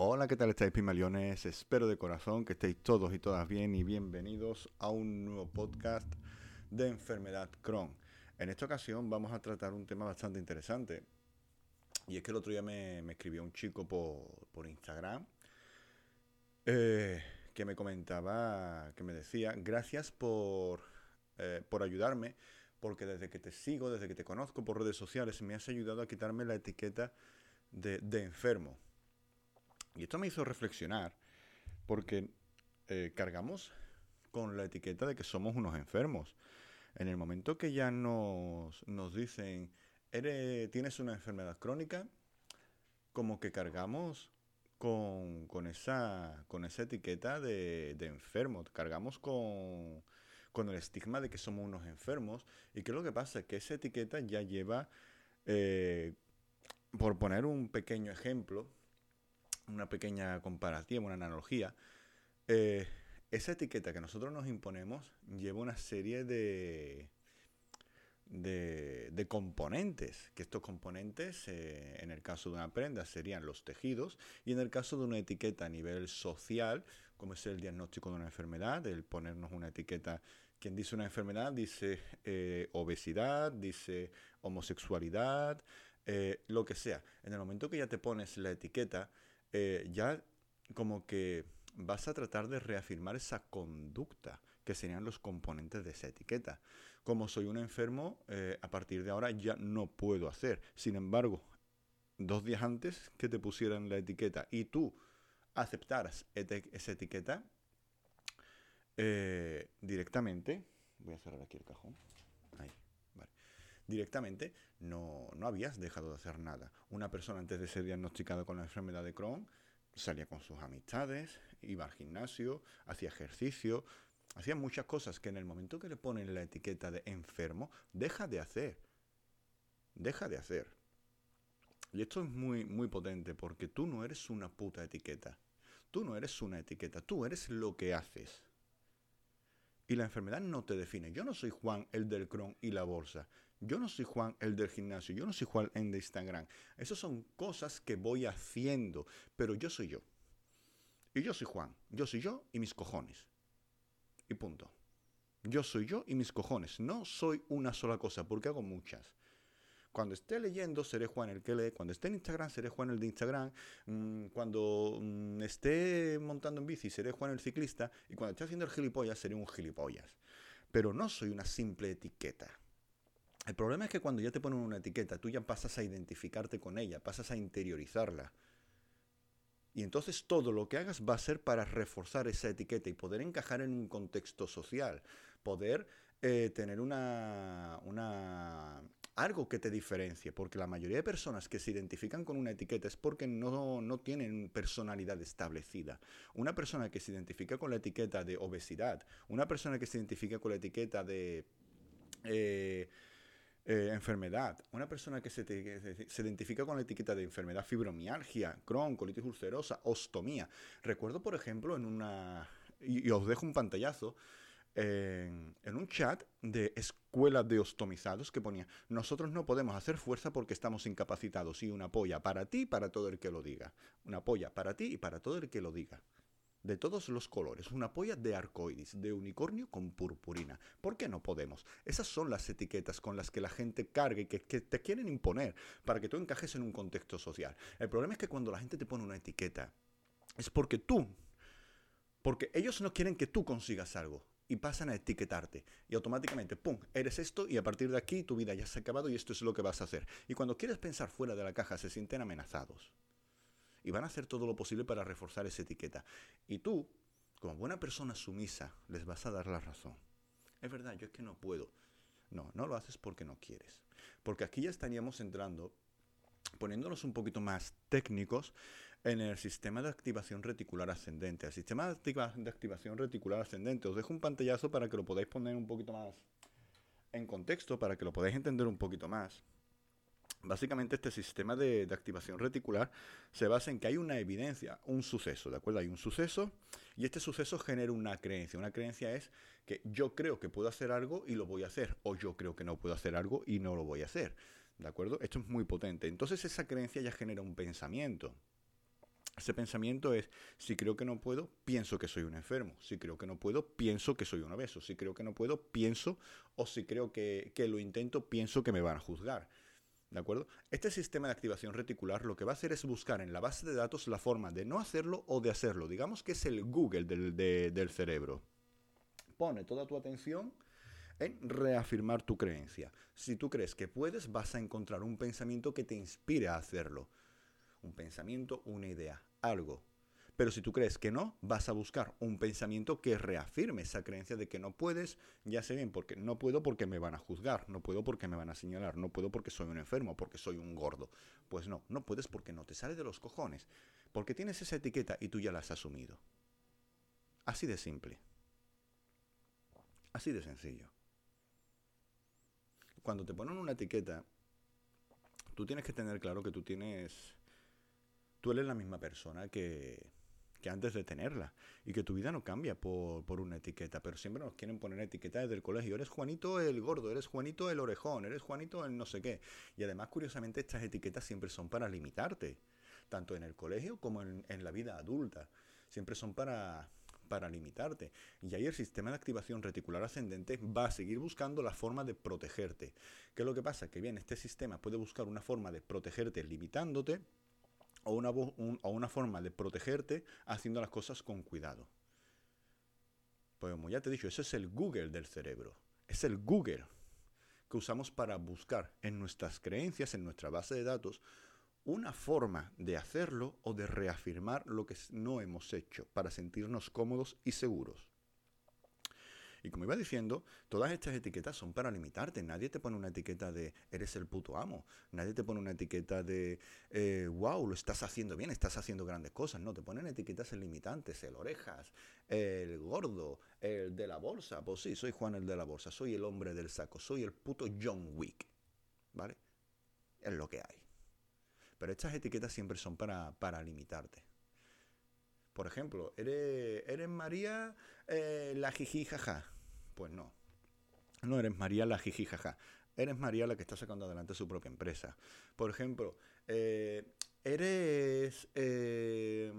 Hola, ¿qué tal estáis, Pimaleones? Espero de corazón que estéis todos y todas bien y bienvenidos a un nuevo podcast de enfermedad Crohn. En esta ocasión vamos a tratar un tema bastante interesante. Y es que el otro día me, escribió un chico por, Instagram eh, que me comentaba, que me decía, gracias por, eh, por ayudarme, porque desde que te sigo, desde que te conozco por redes sociales, me has ayudado a quitarme la etiqueta de, de enfermo y esto me hizo reflexionar porque eh, cargamos con la etiqueta de que somos unos enfermos. En el momento que ya nos, nos dicen, tienes una enfermedad crónica, como que cargamos con, esa, con esa etiqueta de, de enfermo, cargamos con, con, el estigma de que somos unos enfermos. ¿Y qué es lo que pasa? Que esa etiqueta ya lleva, eh, por poner un pequeño ejemplo, una pequeña comparativa, una analogía, eh, esa etiqueta que nosotros nos imponemos lleva una serie de, de, componentes, que estos componentes, eh, en el caso de una prenda, serían los tejidos, y en el caso de una etiqueta a nivel social, como es el diagnóstico de una enfermedad, el ponernos una etiqueta, quien dice una enfermedad dice eh, obesidad, dice homosexualidad, lo que sea. En el momento que ya te pones la etiqueta, eh, ya como que vas a tratar de reafirmar esa conducta que serían los componentes de esa etiqueta. Como soy un enfermo, eh, a partir de ahora ya no puedo hacer. Sin embargo, dos días antes que te pusieran la etiqueta y tú aceptaras esa etiqueta, eh, directamente, voy a cerrar aquí el cajón, directamente no, no habías dejado de hacer nada. Una persona antes de ser diagnosticada con la enfermedad de Crohn salía con sus amistades, iba al gimnasio, hacía ejercicio, hacía muchas cosas que en el momento que le ponen la etiqueta de enfermo, deja de hacer. Deja de hacer. Y esto es muy, muy potente porque tú no eres una puta etiqueta. Tú no eres una etiqueta, tú eres lo que haces. Y la enfermedad no te define. Yo no soy Juan el del Crohn y la bolsa. Yo no soy Juan el del gimnasio, yo no soy Juan el de Instagram. Esas son cosas que voy haciendo, pero yo soy yo. Y yo soy Juan, yo soy yo y mis cojones. Y punto. Yo soy yo y mis cojones. No soy una sola cosa, porque hago muchas. Cuando esté leyendo, seré Juan el que lee. Cuando esté en Instagram, seré Juan el de Instagram. Mm, cuando mm, esté montando en bici, seré Juan el ciclista. Y cuando esté haciendo el gilipollas, seré un gilipollas. Pero no soy una simple etiqueta. El problema es que cuando ya te ponen una etiqueta, tú ya pasas a identificarte con ella, pasas a interiorizarla. Y entonces todo lo que hagas va a ser para reforzar esa etiqueta y poder encajar en un contexto social, poder eh, tener una, una, algo que te diferencie, porque la mayoría de personas que se identifican con una etiqueta es porque no, no tienen personalidad establecida. Una persona que se identifica con la etiqueta de obesidad, una persona que se identifica con la etiqueta de... Eh, eh, enfermedad. Una persona que se, se, identifica con la etiqueta de enfermedad fibromialgia, Crohn, colitis ulcerosa, ostomía. Recuerdo, por ejemplo, en una... Y, os dejo un pantallazo. En, un chat de escuela de ostomizados que ponía, nosotros no podemos hacer fuerza porque estamos incapacitados y una polla para ti y para todo el que lo diga. Una polla para ti y para todo el que lo diga de todos los colores, una polla de arcoiris, de unicornio con purpurina. ¿Por qué no podemos? Esas son las etiquetas con las que la gente carga y que, te quieren imponer para que tú encajes en un contexto social. El problema es que cuando la gente te pone una etiqueta, es porque tú, porque ellos no quieren que tú consigas algo y pasan a etiquetarte. Y automáticamente, ¡pum!, eres esto y a partir de aquí tu vida ya se ha acabado y esto es lo que vas a hacer. Y cuando quieres pensar fuera de la caja se sienten amenazados y van a hacer todo lo posible para reforzar esa etiqueta. Y tú, como buena persona sumisa, les vas a dar la razón. Es verdad, yo es que no puedo. No, no lo haces porque no quieres. Porque aquí ya estaríamos entrando, poniéndonos un poquito más técnicos, en el sistema de activación reticular ascendente. El sistema de, activación reticular ascendente, os dejo un pantallazo para que lo podáis poner un poquito más en contexto, para que lo podáis entender un poquito más. Básicamente este sistema de, activación reticular se basa en que hay una evidencia, un suceso, ¿de acuerdo? Hay un suceso y este suceso genera una creencia. Una creencia es que yo creo que puedo hacer algo y lo voy a hacer, o yo creo que no puedo hacer algo y no lo voy a hacer, ¿de acuerdo? Esto es muy potente. Entonces esa creencia ya genera un pensamiento. Ese pensamiento es, si creo que no puedo, pienso que soy un enfermo. Si creo que no puedo, pienso que soy un obeso. Si creo que no puedo, pienso, o si creo que, que lo intento, pienso que me van a juzgar. ¿De acuerdo? Este sistema de activación reticular lo que va a hacer es buscar en la base de datos la forma de no hacerlo o de hacerlo. Digamos que es el Google del, del cerebro. Pone toda tu atención en reafirmar tu creencia. Si tú crees que puedes, vas a encontrar un pensamiento que te inspire a hacerlo. Un pensamiento, una idea, algo. Pero si tú crees que no, vas a buscar un pensamiento que reafirme esa creencia de que no puedes, ya sé bien, porque no puedo porque me van a juzgar, no puedo porque me van a señalar, no puedo porque soy un enfermo, porque soy un gordo. Pues no, no puedes porque no te sale de los cojones, porque tienes esa etiqueta y tú ya la has asumido. Así de simple. Así de sencillo cuando te ponen una etiqueta, tú tienes que tener claro que tú tienes, tú eres la misma persona que, que antes de tenerla y que tu vida no cambia por, por, una etiqueta, pero siempre nos quieren poner etiquetas desde el colegio. Eres Juanito el gordo, eres Juanito el orejón, eres Juanito el no sé qué. Y además, curiosamente, estas etiquetas siempre son para limitarte, tanto en el colegio como en, en la vida adulta. Siempre son para, para limitarte. Y ahí el sistema de activación reticular ascendente va a seguir buscando la forma de protegerte. ¿Qué es lo que pasa? Que bien, este sistema puede buscar una forma de protegerte limitándote o una, forma de protegerte haciendo las cosas con cuidado. Pues como ya te he dicho, ese es el Google del cerebro. Es el Google que usamos para buscar en nuestras creencias, en nuestra base de datos, una forma de hacerlo o de reafirmar lo que no hemos hecho para sentirnos cómodos y seguros. Y como iba diciendo, todas estas etiquetas son para limitarte. Nadie te pone una etiqueta de eres el puto amo. Nadie te pone una etiqueta de wow, eh, lo estás haciendo bien, estás haciendo grandes cosas. No, te ponen etiquetas limitantes, el orejas, el gordo, el de la bolsa. Pues sí, soy Juan el de la bolsa, soy el hombre del saco, soy el puto John Wick. ¿Vale? Es lo que hay. Pero estas etiquetas siempre son para, para limitarte. Por ejemplo, ¿eres, eres María eh, la jiji jaja? Pues no. No eres María la jiji jaja. Eres María la que está sacando adelante su propia empresa. Por ejemplo, eh, eres eh,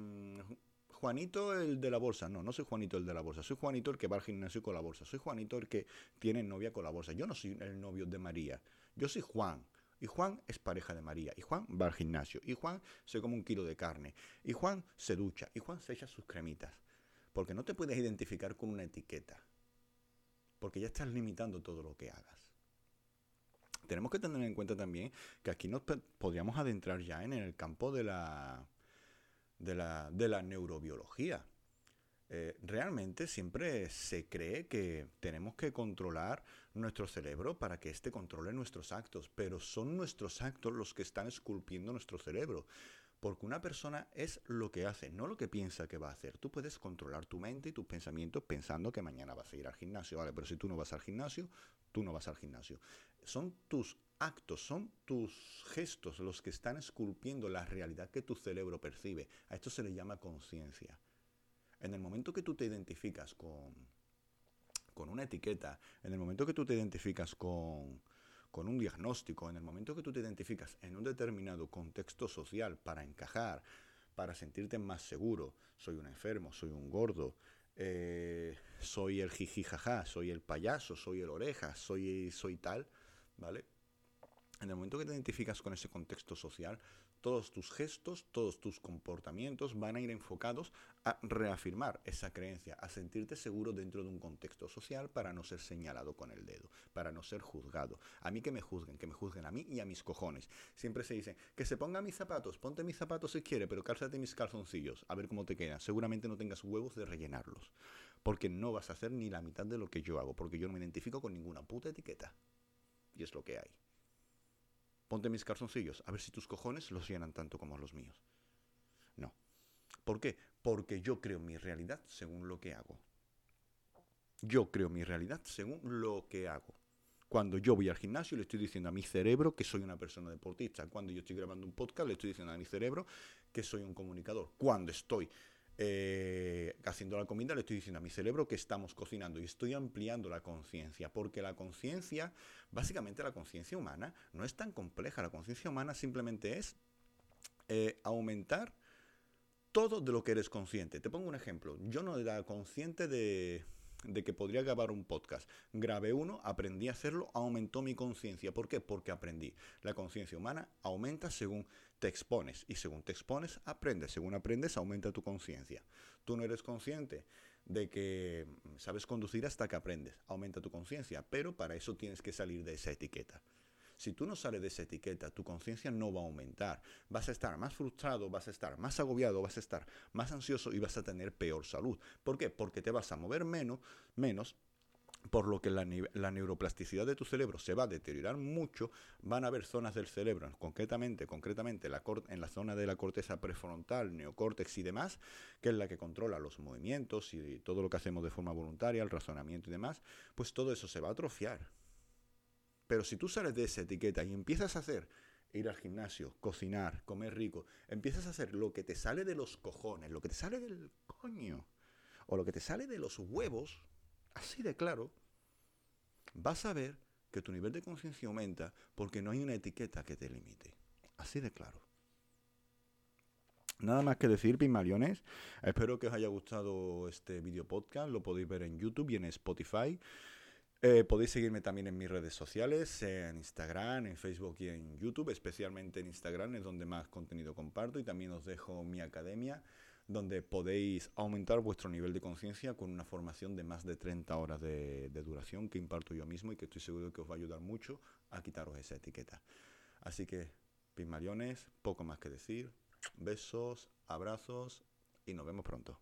Juanito el de la bolsa. No, no soy Juanito el de la bolsa. Soy Juanito el que va al gimnasio con la bolsa. Soy Juanito el que tiene novia con la bolsa. Yo no soy el novio de María. Yo soy Juan. Y Juan es pareja de María. Y Juan va al gimnasio. Y Juan se come un kilo de carne. Y Juan se ducha. Y Juan se echa sus cremitas. Porque no te puedes identificar con una etiqueta. Porque ya estás limitando todo lo que hagas. Tenemos que tener en cuenta también que aquí nos podríamos adentrar ya en el campo de la, de la, de la neurobiología. Eh, realmente siempre se cree que tenemos que controlar nuestro cerebro para que éste controle nuestros actos, pero son nuestros actos los que están esculpiendo nuestro cerebro. Porque una persona es lo que hace, no lo que piensa que va a hacer. Tú puedes controlar tu mente y tus pensamientos pensando que mañana vas a ir al gimnasio, ¿vale? Pero si tú no vas al gimnasio, tú no vas al gimnasio. Son tus actos, son tus gestos los que están esculpiendo la realidad que tu cerebro percibe. A esto se le llama conciencia. En el momento que tú te identificas con, con una etiqueta, en el momento que tú te identificas con, con un diagnóstico, en el momento que tú te identificas en un determinado contexto social para encajar, para sentirte más seguro, soy un enfermo, soy un gordo, eh, soy el jijijaja, soy el payaso, soy el oreja, soy, soy tal, ¿vale? En el momento que te identificas con ese contexto social, todos tus gestos, todos tus comportamientos van a ir enfocados a reafirmar esa creencia, a sentirte seguro dentro de un contexto social para no ser señalado con el dedo, para no ser juzgado. A mí que me juzguen, que me juzguen a mí y a mis cojones. Siempre se dice, que se ponga mis zapatos, ponte mis zapatos si quiere, pero cálzate mis calzoncillos, a ver cómo te quedan. Seguramente no tengas huevos de rellenarlos, porque no vas a hacer ni la mitad de lo que yo hago, porque yo no me identifico con ninguna puta etiqueta. Y es lo que hay ponte mis calzoncillos, a ver si tus cojones los llenan tanto como los míos. No. ¿Por qué? Porque yo creo mi realidad según lo que hago. Yo creo mi realidad según lo que hago. Cuando yo voy al gimnasio le estoy diciendo a mi cerebro que soy una persona deportista. Cuando yo estoy grabando un podcast le estoy diciendo a mi cerebro que soy un comunicador. Cuando estoy eh, haciendo la comida, le estoy diciendo a mi cerebro que estamos cocinando y estoy ampliando la conciencia, porque la conciencia, básicamente la conciencia humana, no es tan compleja. La conciencia humana simplemente es eh, aumentar todo de lo que eres consciente. Te pongo un ejemplo. Yo no era consciente de, de que podría grabar un podcast. Grabé uno, aprendí a hacerlo, aumentó mi conciencia. ¿Por qué? Porque aprendí. La conciencia humana aumenta según te expones y según te expones, aprendes. Según aprendes, aumenta tu conciencia. Tú no eres consciente de que sabes conducir hasta que aprendes. Aumenta tu conciencia, pero para eso tienes que salir de esa etiqueta. Si tú no sales de esa etiqueta, tu conciencia no va a aumentar. Vas a estar más frustrado, vas a estar más agobiado, vas a estar más ansioso y vas a tener peor salud. ¿Por qué? Porque te vas a mover menos, menos por lo que la, neuroplasticidad de tu cerebro se va a deteriorar mucho, van a haber zonas del cerebro, concretamente, concretamente la en la zona de la corteza prefrontal, neocórtex y demás, que es la que controla los movimientos y todo lo que hacemos de forma voluntaria, el razonamiento y demás, pues todo eso se va a atrofiar. Pero si tú sales de esa etiqueta y empiezas a hacer ir al gimnasio, cocinar, comer rico, empiezas a hacer lo que te sale de los cojones, lo que te sale del coño, o lo que te sale de los huevos, así de claro, vas a ver que tu nivel de conciencia aumenta porque no hay una etiqueta que te limite. Así de claro. Nada más que decir, Pigmaliones. Espero que os haya gustado este video podcast. Lo podéis ver en YouTube y en Spotify. Eh, podéis seguirme también en mis redes sociales, en Instagram, en Facebook y en YouTube. Especialmente en Instagram es donde más contenido comparto. Y también os dejo mi academia donde podéis aumentar vuestro nivel de conciencia con una formación de más de 30 horas de, duración que imparto yo mismo y que estoy seguro que os va a ayudar mucho a quitaros esa etiqueta. Así que, Pismariones, poco más que decir. Besos, abrazos y nos vemos pronto.